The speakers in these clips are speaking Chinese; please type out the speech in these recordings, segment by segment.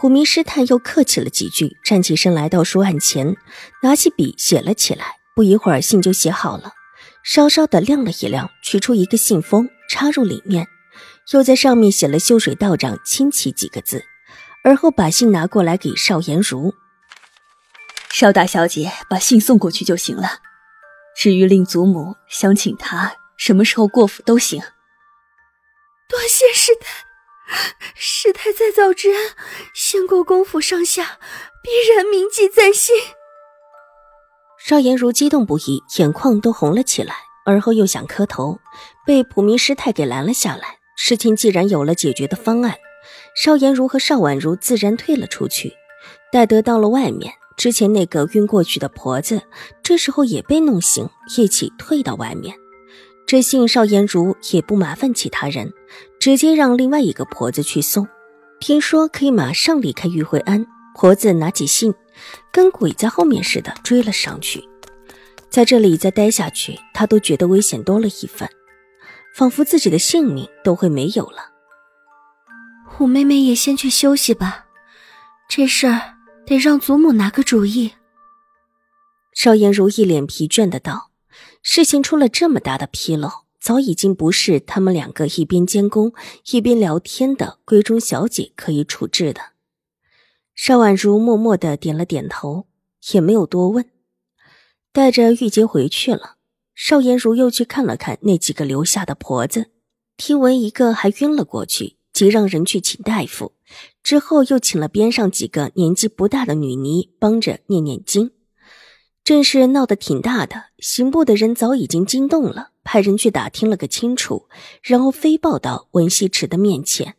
普明师太又客气了几句，站起身来到书案前，拿起笔写了起来。不一会儿，信就写好了，稍稍的晾了一晾，取出一个信封，插入里面，又在上面写了“秀水道长亲戚”几个字，而后把信拿过来给邵颜如。邵大小姐把信送过去就行了，至于令祖母想请她什么时候过府都行。多谢师太。师太再造之恩，先国公府上下必然铭记在心。邵颜如激动不已，眼眶都红了起来，而后又想磕头，被普明师太给拦了下来。事情既然有了解决的方案，邵颜如和邵婉如自然退了出去。待得到了外面，之前那个晕过去的婆子，这时候也被弄醒，一起退到外面。这信邵颜如也不麻烦其他人。直接让另外一个婆子去送，听说可以马上离开玉惠庵。婆子拿起信，跟鬼在后面似的追了上去。在这里再待下去，他都觉得危险多了一分，仿佛自己的性命都会没有了。我妹妹也先去休息吧，这事儿得让祖母拿个主意。邵颜如一脸疲倦的道：“事情出了这么大的纰漏。”早已经不是他们两个一边监工一边聊天的闺中小姐可以处置的。邵婉如默默的点了点头，也没有多问，带着玉洁回去了。邵颜如又去看了看那几个留下的婆子，听闻一个还晕了过去，即让人去请大夫。之后又请了边上几个年纪不大的女尼帮着念念经。这事闹得挺大的，刑部的人早已经惊动了。派人去打听了个清楚，然后飞报到文西池的面前，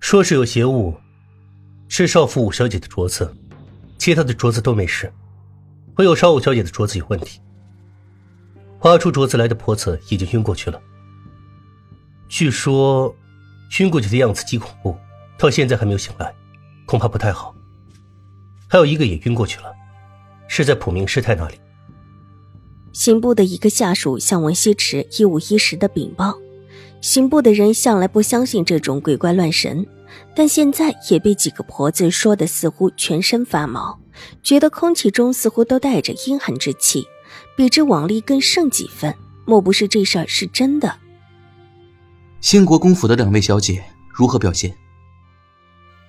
说是有邪物，是少府五小姐的镯子，其他的镯子都没事，唯有少五小姐的镯子有问题。挖出镯子来的婆子已经晕过去了，据说晕过去的样子极恐怖，到现在还没有醒来，恐怕不太好。还有一个也晕过去了，是在普明师太那里。刑部的一个下属向文西池一五一十的禀报，刑部的人向来不相信这种鬼怪乱神，但现在也被几个婆子说的似乎全身发毛，觉得空气中似乎都带着阴寒之气，比之往例更胜几分。莫不是这事儿是真的？兴国公府的两位小姐如何表现？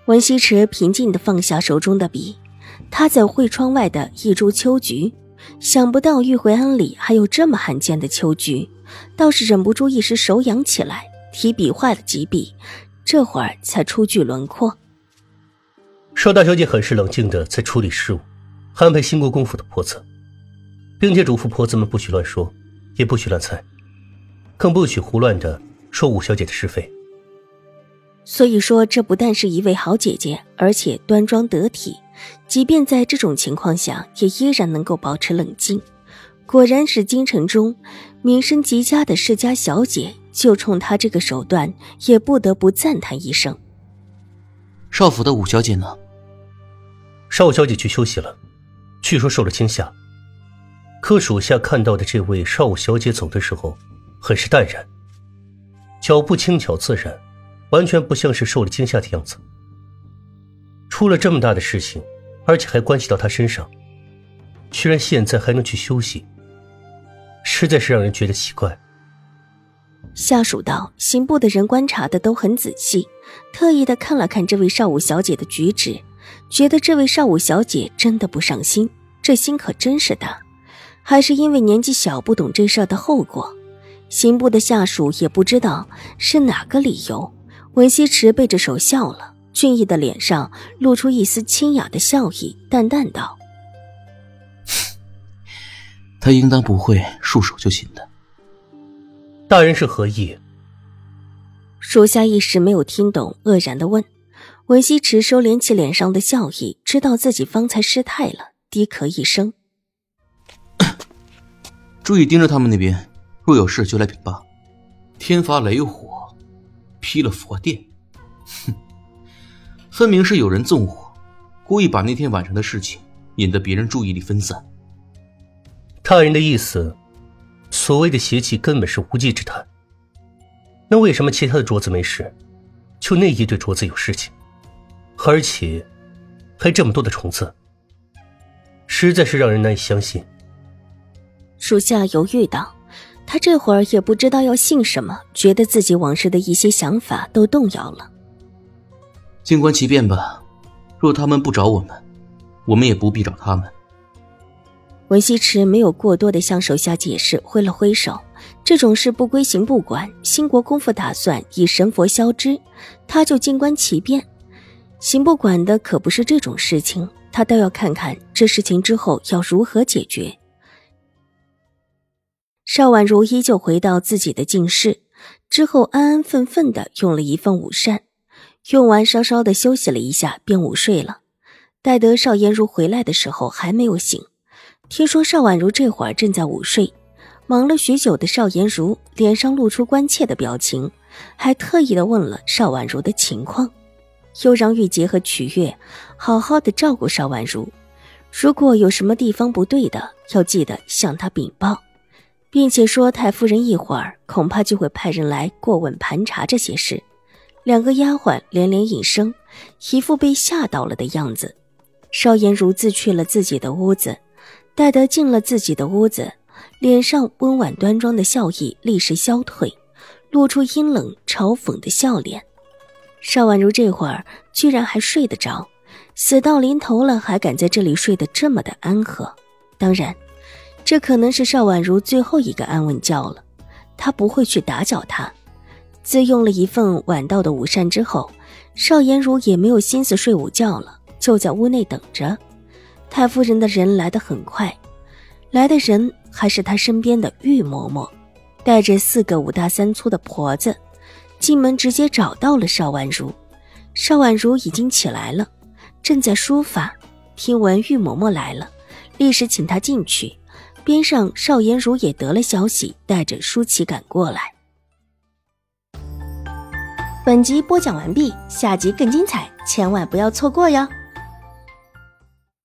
文西池平静的放下手中的笔，他在会窗外的一株秋菊。想不到玉回庵里还有这么罕见的秋菊，倒是忍不住一时手痒起来，提笔画了几笔，这会儿才初具轮廓。邵大小姐很是冷静的在处理事务，安排兴国公府的婆子，并且嘱咐婆子们不许乱说，也不许乱猜，更不许胡乱的说五小姐的是非。所以说，这不但是一位好姐姐，而且端庄得体。即便在这种情况下，也依然能够保持冷静。果然是京城中名声极佳的世家小姐，就冲她这个手段，也不得不赞叹一声。少府的五小姐呢？少小姐去休息了，据说受了惊吓。可属下看到的这位少五小姐走的时候，很是淡然，脚步轻巧自然，完全不像是受了惊吓的样子。出了这么大的事情，而且还关系到他身上，居然现在还能去休息，实在是让人觉得奇怪。下属道：“刑部的人观察的都很仔细，特意的看了看这位少武小姐的举止，觉得这位少武小姐真的不上心，这心可真是大。还是因为年纪小，不懂这事儿的后果。刑部的下属也不知道是哪个理由。”文西池背着手笑了。俊逸的脸上露出一丝清雅的笑意，淡淡道：“他应当不会束手就擒的。”大人是何意？属下一时没有听懂，愕然的问。文西池收敛起脸上的笑意，知道自己方才失态了，低咳一声：“注意盯着他们那边，若有事就来禀报。天发雷火，劈了佛殿，哼，分明是有人纵火，故意把那天晚上的事情引得别人注意力分散。他人的意思，所谓的邪气根本是无稽之谈。那为什么其他的镯子没事，就那一对镯子有事情？”而且，还这么多的虫子，实在是让人难以相信。属下犹豫道：“他这会儿也不知道要信什么，觉得自己往事的一些想法都动摇了。静观其变吧。若他们不找我们，我们也不必找他们。”文西池没有过多的向手下解释，挥了挥手：“这种事不归刑部管，兴国公府打算以神佛消之，他就静观其变。”刑部管的可不是这种事情，他倒要看看这事情之后要如何解决。邵婉如依旧回到自己的静室，之后安安分分的用了一份午膳，用完稍稍的休息了一下，便午睡了。待得邵颜如回来的时候，还没有醒。听说邵婉如这会儿正在午睡，忙了许久的邵颜如脸上露出关切的表情，还特意的问了邵婉如的情况。又让玉洁和曲月好好的照顾邵婉如，如果有什么地方不对的，要记得向他禀报，并且说太夫人一会儿恐怕就会派人来过问盘查这些事。两个丫鬟连连应声，一副被吓到了的样子。邵颜如自去了自己的屋子，待得进了自己的屋子，脸上温婉端庄的笑意立时消退，露出阴冷嘲讽的笑脸。邵婉如这会儿居然还睡得着，死到临头了还敢在这里睡得这么的安和。当然，这可能是邵婉如最后一个安稳觉了。他不会去打搅她。自用了一份晚到的午膳之后，邵颜如也没有心思睡午觉了，就在屋内等着。太夫人的人来得很快，来的人还是她身边的玉嬷嬷，带着四个五大三粗的婆子。进门直接找到了邵婉如，邵婉如已经起来了，正在梳发。听闻玉嬷嬷来了，立时请她进去。边上邵颜如也得了消息，带着舒淇赶过来。本集播讲完毕，下集更精彩，千万不要错过哟。